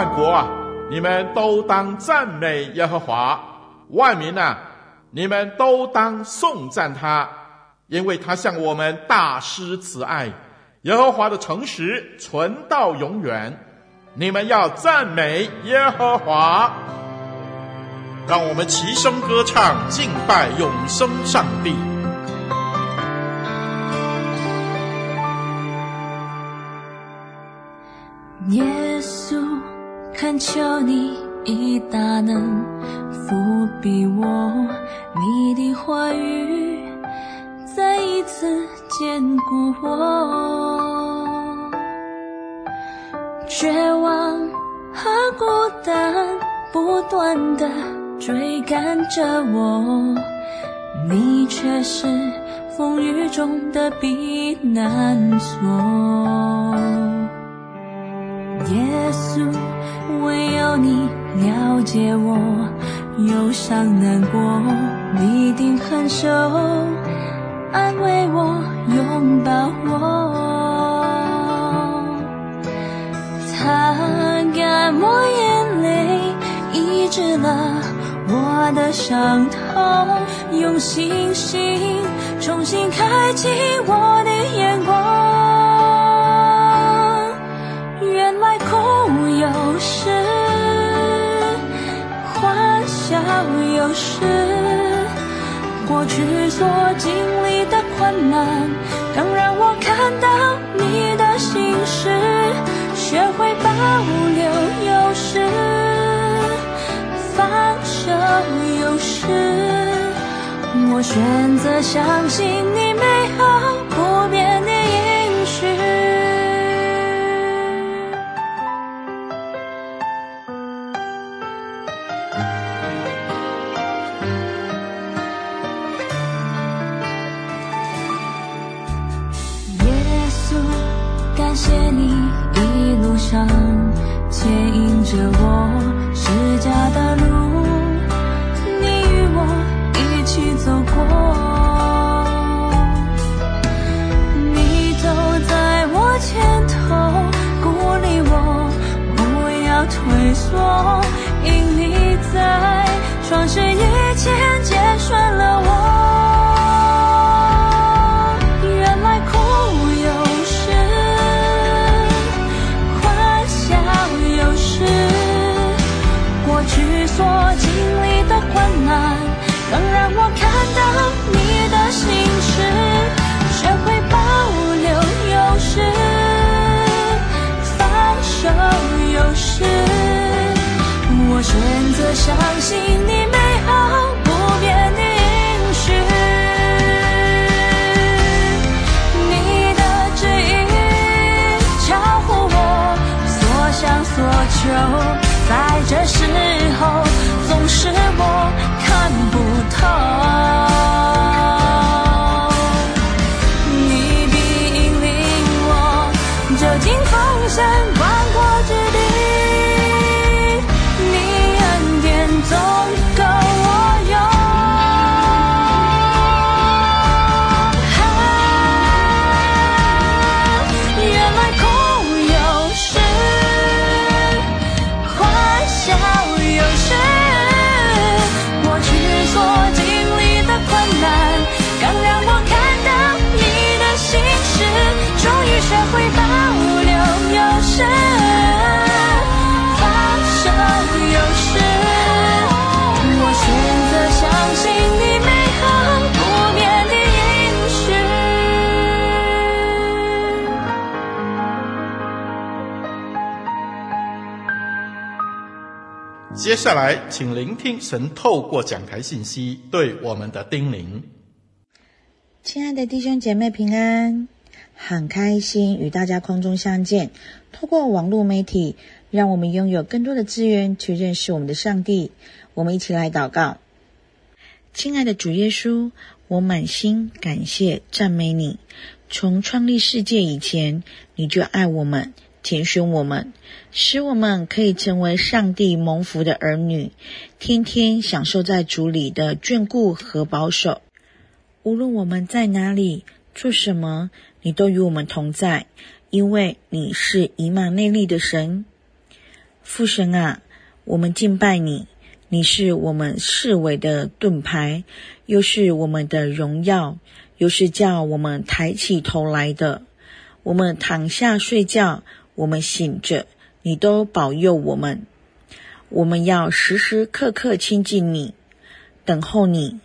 万国啊，你们都当赞美耶和华；万民啊，你们都当颂赞他，因为他向我们大施慈爱。耶和华的诚实存到永远。你们要赞美耶和华。让我们齐声歌唱，敬拜永生上帝。求你以大能覆庇我，你的话语再一次坚固我。绝望和孤单不断地追赶着我，你却是风雨中的避难所，耶稣。唯有你了解我忧伤难过，你定恒守，安慰我，拥抱我，擦干我眼泪，医治了我的伤痛，用信心重新开启我的眼光。原来空有时欢笑，有时过去所经历的困难，更让我看到你的心事，学会保留。有时放手，有时我选择相信你美好谢你一路上牵引着我，是家的路，你与我一起走过，你走在我前头，鼓励我不要退缩，因你在，转身以前，结顺了我。选择相信你。接下来，请聆听神透过讲台信息对我们的叮咛。亲爱的弟兄姐妹平安，很开心与大家空中相见。透过网络媒体，让我们拥有更多的资源去认识我们的上帝。我们一起来祷告。亲爱的主耶稣，我满心感谢赞美你。从创立世界以前，你就爱我们，拣选我们，使我们可以成为上帝蒙福的儿女，天天享受在主里的眷顾和保守。无论我们在哪里做什么，你都与我们同在，因为你是以马内利的神。父神啊，我们敬拜你，你是我们侍卫的盾牌，又是我们的荣耀，又是叫我们抬起头来的。我们躺下睡觉，我们醒着，你都保佑我们。我们要时时刻刻亲近你，等候你。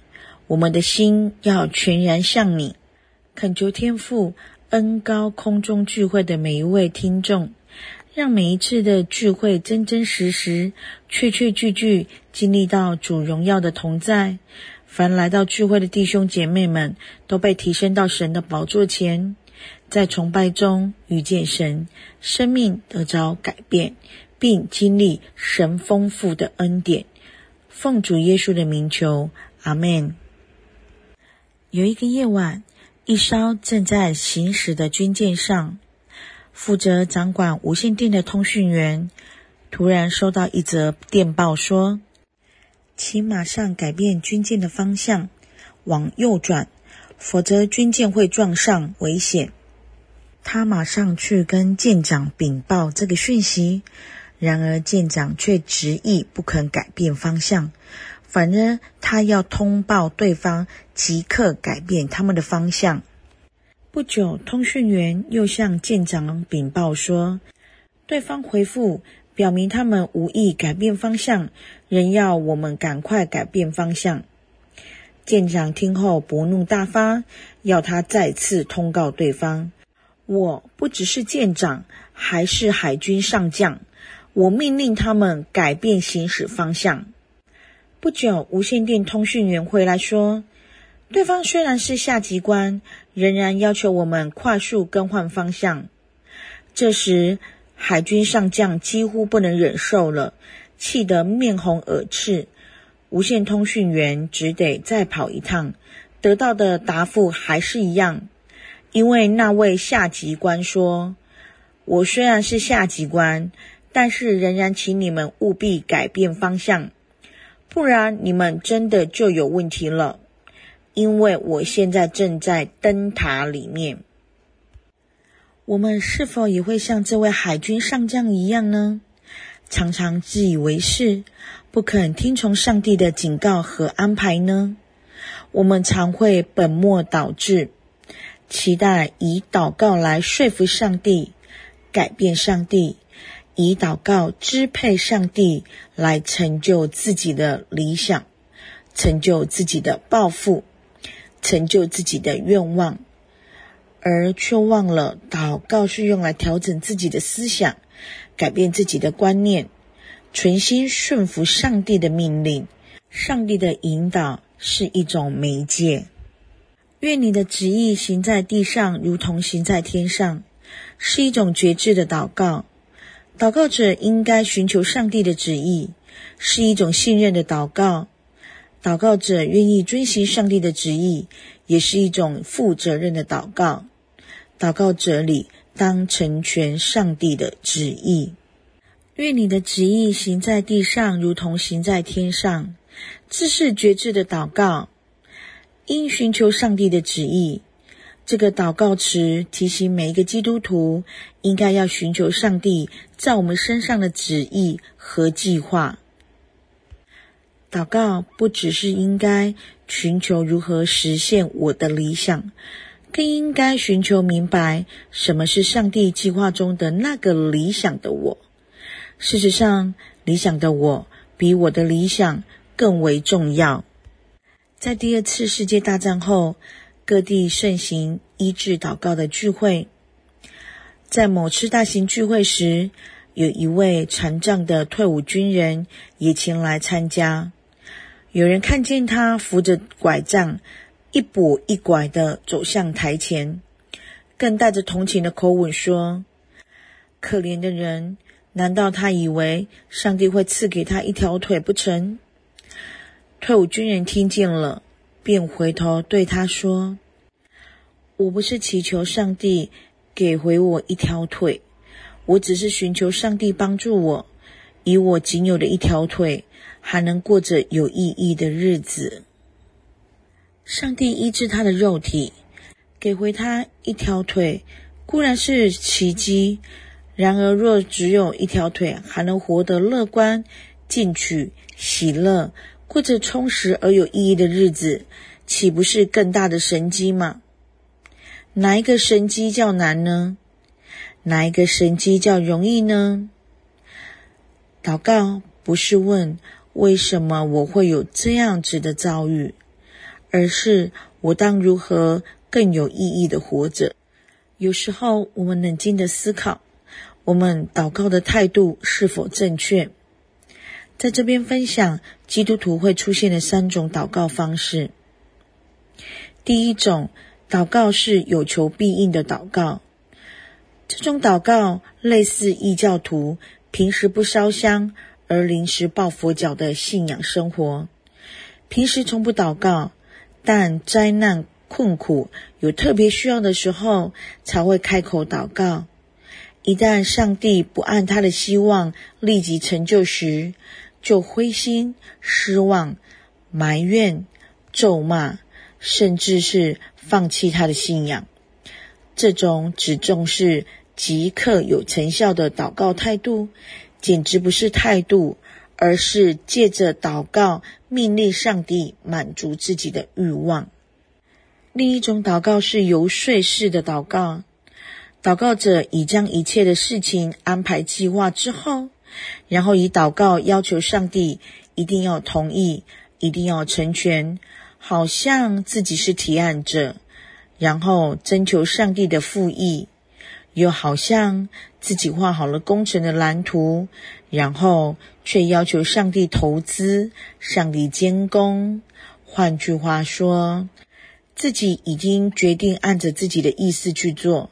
我们的心要全然向你，恳求天父恩高空中聚会的每一位听众，让每一次的聚会真真实实、确确句句经历到主荣耀的同在。凡来到聚会的弟兄姐妹们，都被提升到神的宝座前，在崇拜中遇见神，生命得着改变，并经历神丰富的恩典。奉主耶稣的名求，阿门。有一个夜晚，一艘正在行驶的军舰上，负责掌管无线电的通讯员突然收到一则电报，说：“请马上改变军舰的方向，往右转，否则军舰会撞上，危险。”他马上去跟舰长禀报这个讯息，然而舰长却执意不肯改变方向。反而，他要通报对方，即刻改变他们的方向。不久，通讯员又向舰长禀报说，对方回复表明他们无意改变方向，仍要我们赶快改变方向。舰长听后不怒大发，要他再次通告对方：“我不只是舰长，还是海军上将，我命令他们改变行驶方向。”不久，无线电通讯员回来说，对方虽然是下级官，仍然要求我们快速更换方向。这时，海军上将几乎不能忍受了，气得面红耳赤。无线通讯员只得再跑一趟，得到的答复还是一样，因为那位下级官说：“我虽然是下级官，但是仍然请你们务必改变方向。”不然你们真的就有问题了，因为我现在正在灯塔里面。我们是否也会像这位海军上将一样呢？常常自以为是，不肯听从上帝的警告和安排呢？我们常会本末倒置，期待以祷告来说服上帝，改变上帝。以祷告支配上帝，来成就自己的理想，成就自己的抱负，成就自己的愿望，而却忘了祷告是用来调整自己的思想，改变自己的观念，存心顺服上帝的命令。上帝的引导是一种媒介。愿你的旨意行在地上，如同行在天上，是一种决志的祷告。祷告者应该寻求上帝的旨意，是一种信任的祷告。祷告者愿意遵行上帝的旨意，也是一种负责任的祷告。祷告者里当成全上帝的旨意。愿你的旨意行在地上，如同行在天上。这是决志的祷告，应寻求上帝的旨意。这个祷告词提醒每一个基督徒，应该要寻求上帝在我们身上的旨意和计划。祷告不只是应该寻求如何实现我的理想，更应该寻求明白什么是上帝计划中的那个理想的我。事实上，理想的我比我的理想更为重要。在第二次世界大战后，各地盛行医治祷告的聚会，在某次大型聚会时，有一位残障的退伍军人也前来参加。有人看见他扶着拐杖，一跛一拐地走向台前，更带着同情的口吻说：“可怜的人，难道他以为上帝会赐给他一条腿不成？”退伍军人听见了，便回头对他说：“我不是祈求上帝给回我一条腿，我只是寻求上帝帮助我，以我仅有的一条腿，还能过着有意义的日子。”上帝医治他的肉体，给回他一条腿，固然是奇迹。然而，若只有一条腿，还能活得乐观、进取、喜乐，过着充实而有意义的日子，岂不是更大的神迹吗？哪一个神迹较难呢？哪一个神迹较容易呢？祷告不是问为什么我会有这样子的遭遇。而是我当如何更有意义的活着？有时候我们冷静的思考，我们祷告的态度是否正确？在这边分享基督徒会出现的三种祷告方式。第一种祷告是有求必应的祷告，这种祷告类似异教徒平时不烧香而临时抱佛脚的信仰生活，平时从不祷告。但灾难困苦有特别需要的时候，才会开口祷告。一旦上帝不按他的希望立即成就时，就灰心失望、埋怨、咒骂，甚至是放弃他的信仰。这种只重视即刻有成效的祷告态度，简直不是态度。而是借着祷告命令上帝满足自己的欲望。另一种祷告是游说式的祷告，祷告者已将一切的事情安排计划之后，然后以祷告要求上帝一定要同意，一定要成全，好像自己是提案者，然后征求上帝的复议。又好像自己画好了工程的蓝图，然后却要求上帝投资、上帝监工。换句话说，自己已经决定按着自己的意思去做，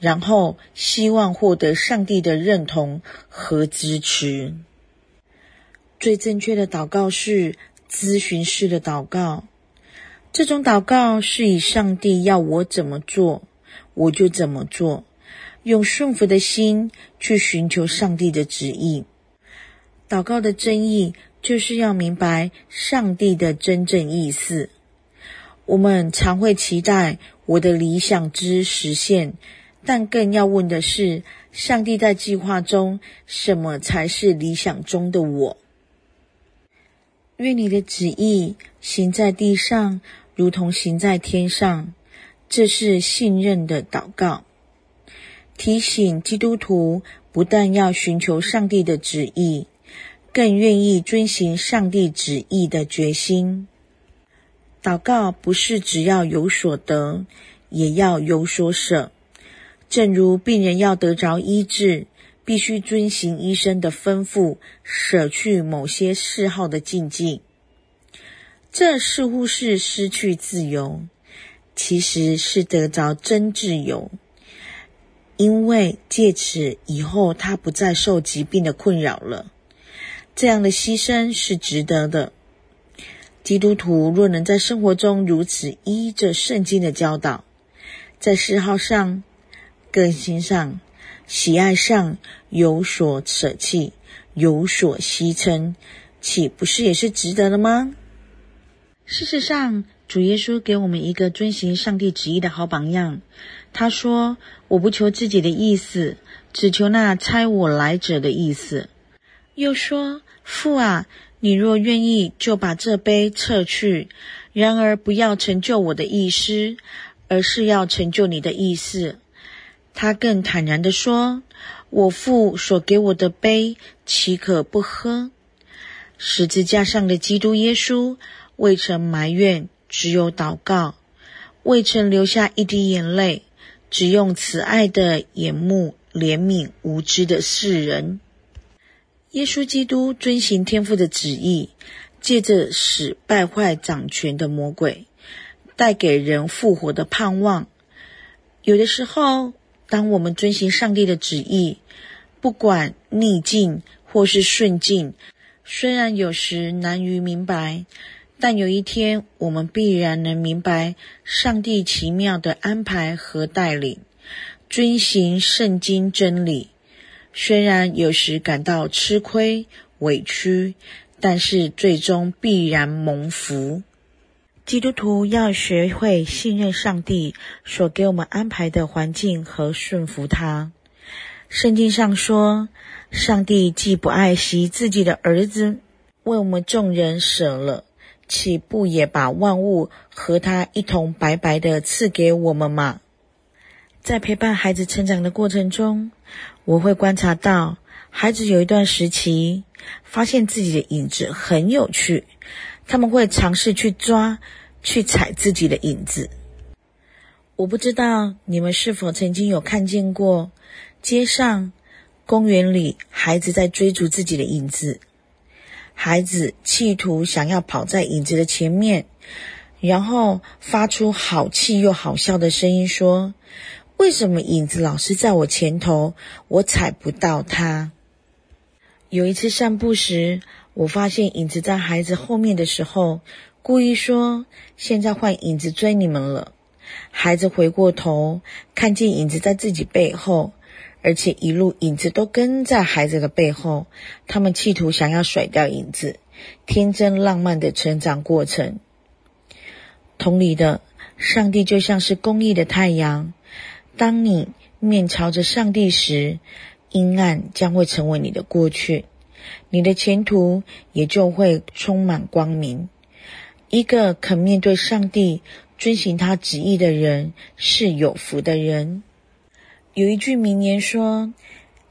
然后希望获得上帝的认同和支持。最正确的祷告是咨询式的祷告，这种祷告是以上帝要我怎么做，我就怎么做。用顺服的心去寻求上帝的旨意。祷告的真意就是要明白上帝的真正意思。我们常会期待我的理想之实现，但更要问的是，上帝在计划中，什么才是理想中的我？愿你的旨意行在地上，如同行在天上。这是信任的祷告。提醒基督徒，不但要寻求上帝的旨意，更愿意遵行上帝旨意的决心。祷告不是只要有所得，也要有所舍。正如病人要得着医治，必须遵行医生的吩咐，舍去某些嗜好的禁忌。这似乎是失去自由，其实是得着真自由。因为借此以后，他不再受疾病的困扰了，这样的牺牲是值得的。基督徒若能在生活中如此依着圣经的教导，在嗜好上、个性上、喜爱上有所舍弃、有所牺牲，岂不是也是值得的吗？事实上，主耶稣给我们一个遵行上帝旨意的好榜样。他说：“我不求自己的意思，只求那差我来者的意思。”又说：“父啊，你若愿意，就把这杯撤去；然而不要成就我的意思，而是要成就你的意思。”他更坦然地说：“我父所给我的杯，岂可不喝？”十字架上的基督耶稣未曾埋怨，只有祷告；未曾流下一滴眼泪。只用慈爱的眼目怜悯无知的世人。耶稣基督遵行天父的旨意，借着使败坏掌权的魔鬼，带给人复活的盼望。有的时候，当我们遵行上帝的旨意，不管逆境或是顺境，虽然有时难于明白，但有一天我们必然能明白上帝奇妙的安排和带领，遵行圣经真理。虽然有时感到吃亏委屈，但是最终必然蒙福。基督徒要学会信任上帝所给我们安排的环境和顺服他。圣经上说，上帝既不爱惜自己的儿子，为我们众人舍了，岂不也把万物和他一同白白的赐给我们吗？在陪伴孩子成长的过程中，我会观察到，孩子有一段时期发现自己的影子很有趣，他们会尝试去抓、去踩自己的影子。我不知道你们是否曾经有看见过，街上、公园里，孩子在追逐自己的影子。孩子企图想要跑在影子的前面，然后发出好气又好笑的声音，说：“为什么影子老是在我前头，我踩不到它？”有一次散步时，我发现影子在孩子后面的时候，故意说：“现在换影子追你们了。”孩子回过头，看见影子在自己背后。而且一路影子都跟在孩子的背后，他们企图想要甩掉影子，天真浪漫的成长过程。同理的，上帝就像是公义的太阳，当你面朝着上帝时，阴暗将会成为你的过去，你的前途也就会充满光明。一个肯面对上帝、遵行他旨意的人，是有福的人。有一句名言说：“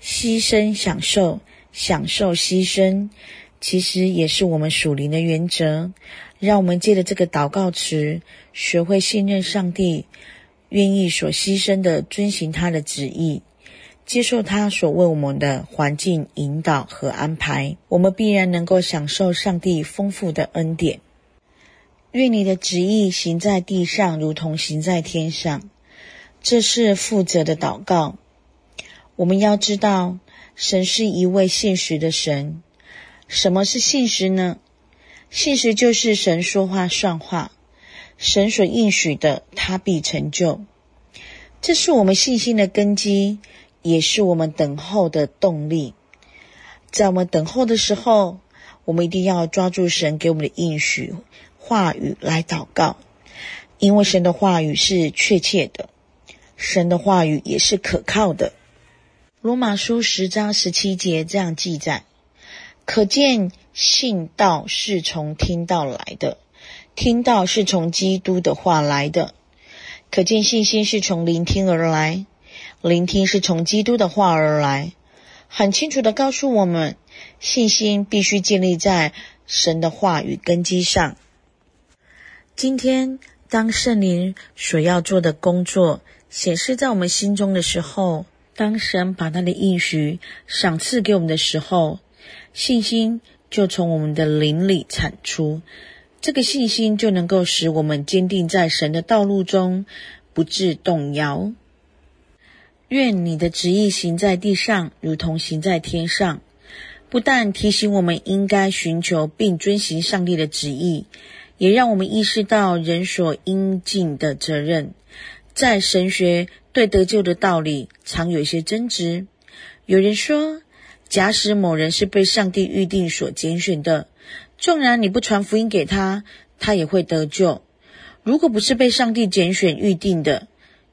牺牲享受，享受牺牲，其实也是我们属灵的原则。让我们借着这个祷告词，学会信任上帝，愿意所牺牲的遵行他的旨意，接受他所为我们的环境引导和安排，我们必然能够享受上帝丰富的恩典。愿你的旨意行在地上，如同行在天上。”这是负责的祷告。我们要知道，神是一位信实的神。什么是信实呢？信实就是神说话算话，神所应许的，他必成就。这是我们信心的根基，也是我们等候的动力。在我们等候的时候，我们一定要抓住神给我们的应许话语来祷告，因为神的话语是确切的。神的话语也是可靠的。罗马书十章十七节这样记载：可见信道是从听道来的，听道是从基督的话来的。可见信心是从聆听而来，聆听是从基督的话而来。很清楚地告诉我们，信心必须建立在神的话语根基上。今天，当圣灵所要做的工作，显示在我们心中的时候，当神把他的应许赏赐给我们的时候，信心就从我们的灵里产出。这个信心就能够使我们坚定在神的道路中，不致动摇。愿你的旨意行在地上，如同行在天上。不但提醒我们应该寻求并遵行上帝的旨意，也让我们意识到人所应尽的责任。在神学对得救的道理常有一些争执。有人说，假使某人是被上帝预定所拣选的，纵然你不传福音给他，他也会得救。如果不是被上帝拣选预定的，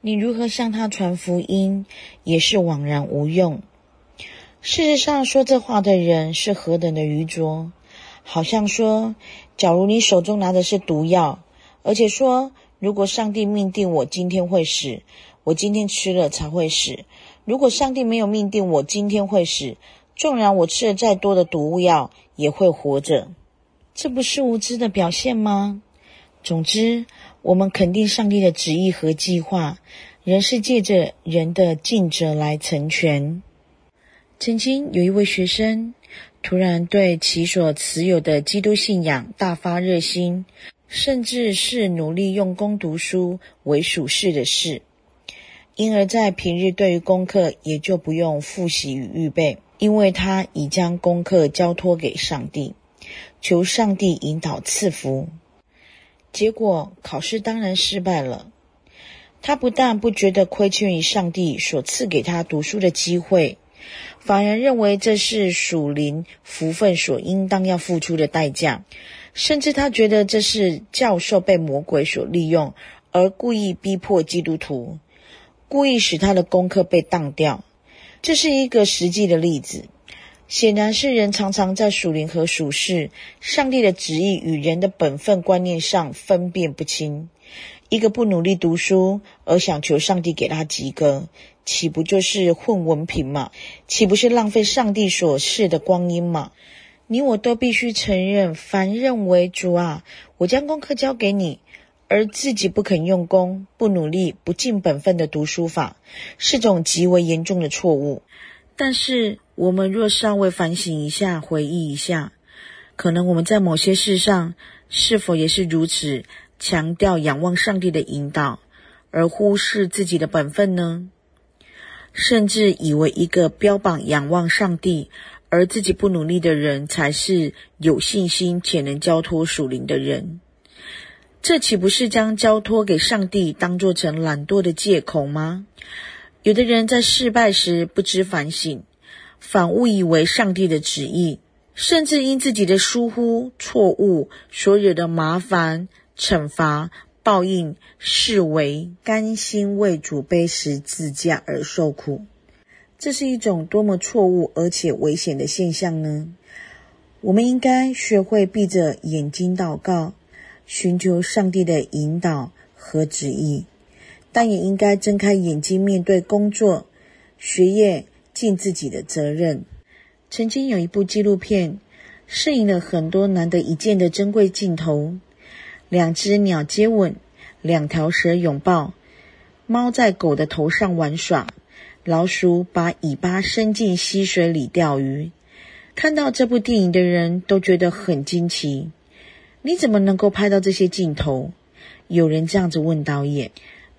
你如何向他传福音，也是枉然无用。事实上，说这话的人是何等的愚拙，好像说，假如你手中拿的是毒药，而且说。如果上帝命定我今天会死，我今天吃了才会死。如果上帝没有命定我今天会死，纵然我吃了再多的毒药，也会活着。这不是无知的表现吗？总之，我们肯定上帝的旨意和计划，人是借着人的尽责来成全。曾经有一位学生，突然对其所持有的基督信仰大发热心。甚至是努力用功读书为属事的事。因而，在平日对于功课也就不用复习与预备，因为他已将功课交托给上帝，求上帝引导赐福。结果考试当然失败了。他不但不觉得亏欠于上帝所赐给他读书的机会，反而认为这是属灵福分所应当要付出的代价，甚至他觉得这是教授被魔鬼所利用，而故意逼迫基督徒，故意使他的功课被当掉。这是一个实际的例子。显然是人常常在属灵和属世、上帝的旨意与人的本分观念上分辨不清。一个不努力读书而想求上帝给他及格，岂不就是混文凭吗？岂不是浪费上帝所赐的光阴吗？你我都必须承认，凡认为主啊，我将功课交给你，而自己不肯用功、不努力、不尽本分的读书法，是种极为严重的错误。但是，我们若稍微反省一下、回忆一下，可能我们在某些事上是否也是如此强调仰望上帝的引导，而忽视自己的本分呢？甚至以为一个标榜仰望上帝而自己不努力的人，才是有信心且能交托属灵的人。这岂不是将交托给上帝当作成懒惰的借口吗？有的人在失败时不知反省，反误以为上帝的旨意，甚至因自己的疏忽、错误所惹的麻烦、惩罚、报应，视为甘心为主背十字架而受苦。这是一种多么错误而且危险的现象呢？我们应该学会闭着眼睛祷告，寻求上帝的引导和旨意。但也应该睁开眼睛，面对工作、学业，尽自己的责任。曾经有一部纪录片，摄影了很多难得一见的珍贵镜头：两只鸟接吻，两条蛇拥抱，猫在狗的头上玩耍，老鼠把尾巴伸进溪水里钓鱼。看到这部电影的人都觉得很惊奇：你怎么能够拍到这些镜头？有人这样子问导演。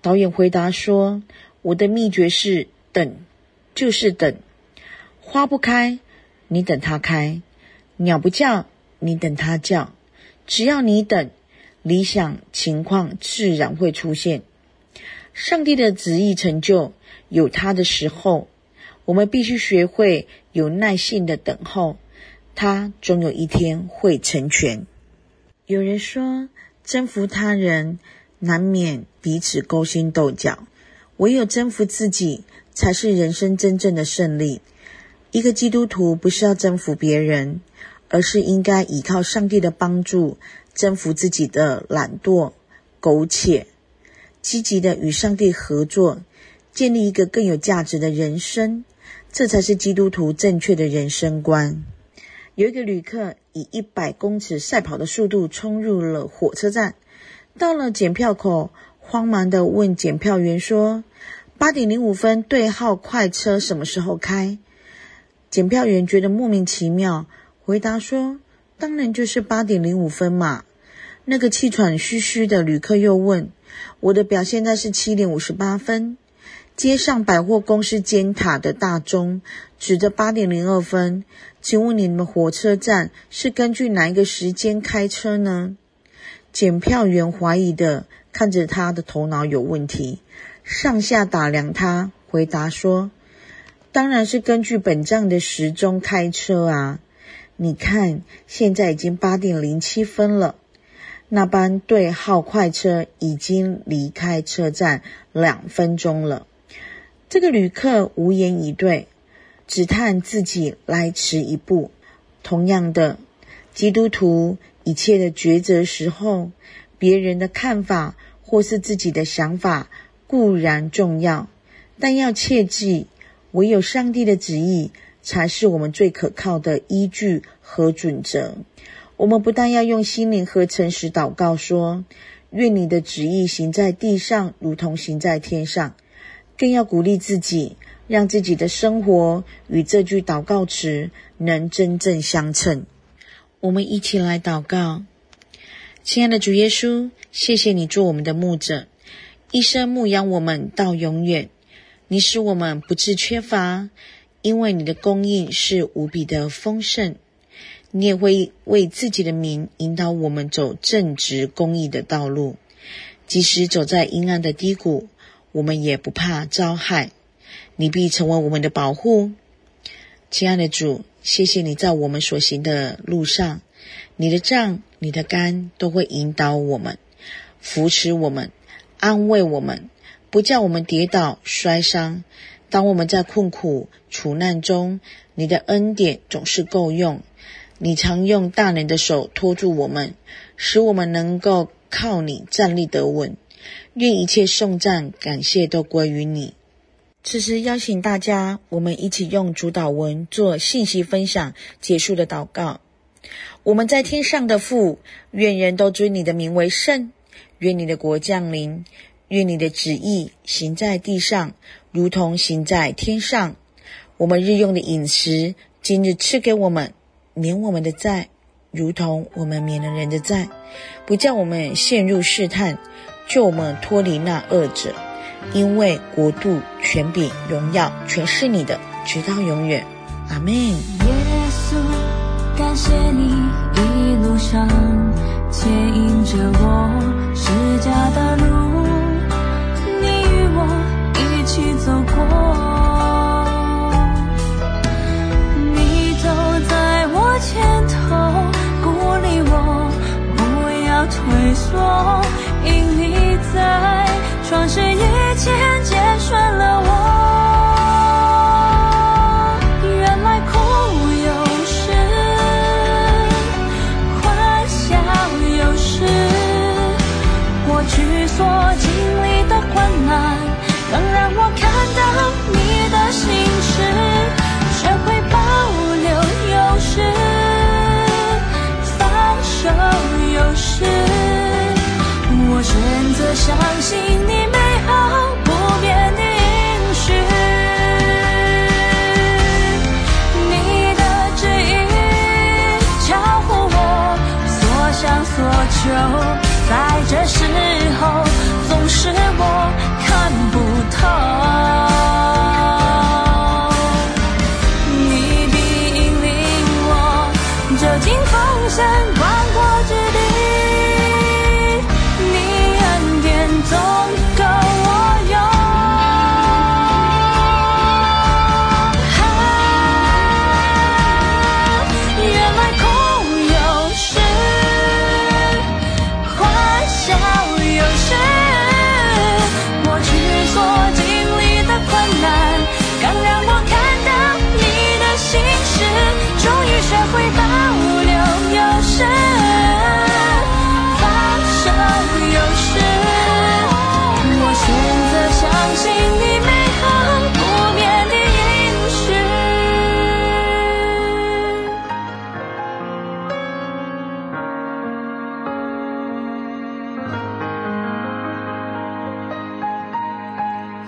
导演回答说：“我的秘诀是等，就是等。花不开，你等它开；鸟不叫，你等它叫。只要你等，理想情况自然会出现。上帝的旨意成就，有他的时候。我们必须学会有耐性的等候，他总有一天会成全。”有人说：“征服他人。”难免彼此勾心斗角，唯有征服自己，才是人生真正的胜利。一个基督徒不是要征服别人，而是应该依靠上帝的帮助，征服自己的懒惰、苟且，积极的与上帝合作，建立一个更有价值的人生。这才是基督徒正确的人生观。有一个旅客以一百公尺赛跑的速度冲入了火车站。到了检票口，慌忙地问检票员说：“八点零五分对号快车什么时候开？”检票员觉得莫名其妙，回答说：“当然就是八点零五分嘛。”那个气喘吁吁的旅客又问：“我的表现在是七点五十八分。”街上百货公司尖塔的大钟指着八点零二分，请问你们火车站是根据哪一个时间开车呢？检票员怀疑的看着他的头脑有问题，上下打量他，回答说：“当然是根据本站的时钟开车啊！你看，现在已经八点零七分了，那班对号快车已经离开车站两分钟了。”这个旅客无言以对，只叹自己来迟一步。同样的，基督徒。一切的抉择时候，别人的看法或是自己的想法固然重要，但要切记，唯有上帝的旨意才是我们最可靠的依据和准则。我们不但要用心灵和诚实祷告说：“愿你的旨意行在地上，如同行在天上。”更要鼓励自己，让自己的生活与这句祷告词能真正相称。我们一起来祷告，亲爱的主耶稣，谢谢你做我们的牧者，一生牧养我们到永远。你使我们不致缺乏，因为你的供应是无比的丰盛。你也会为自己的名引导我们走正直公义的道路，即使走在阴暗的低谷，我们也不怕遭害。你必成为我们的保护。亲爱的主，谢谢你在我们所行的路上，你的杖、你的竿都会引导我们，扶持我们，安慰我们，不叫我们跌倒摔伤。当我们在困苦处难中，你的恩典总是够用。你常用大能的手托住我们，使我们能够靠你站立得稳。愿一切颂赞、感谢都归于你。此时邀请大家，我们一起用主祷文做信息分享结束的祷告。我们在天上的父，愿人都尊你的名为圣。愿你的国降临，愿你的旨意行在地上，如同行在天上。我们日用的饮食，今日赐给我们。免我们的债，如同我们免了人的债，不叫我们陷入试探，救我们脱离那恶者。因为国度、权柄、荣耀，全是你的，直到永远。阿门。耶稣，感谢你一路上牵引着我，是家的路，在这时候总是我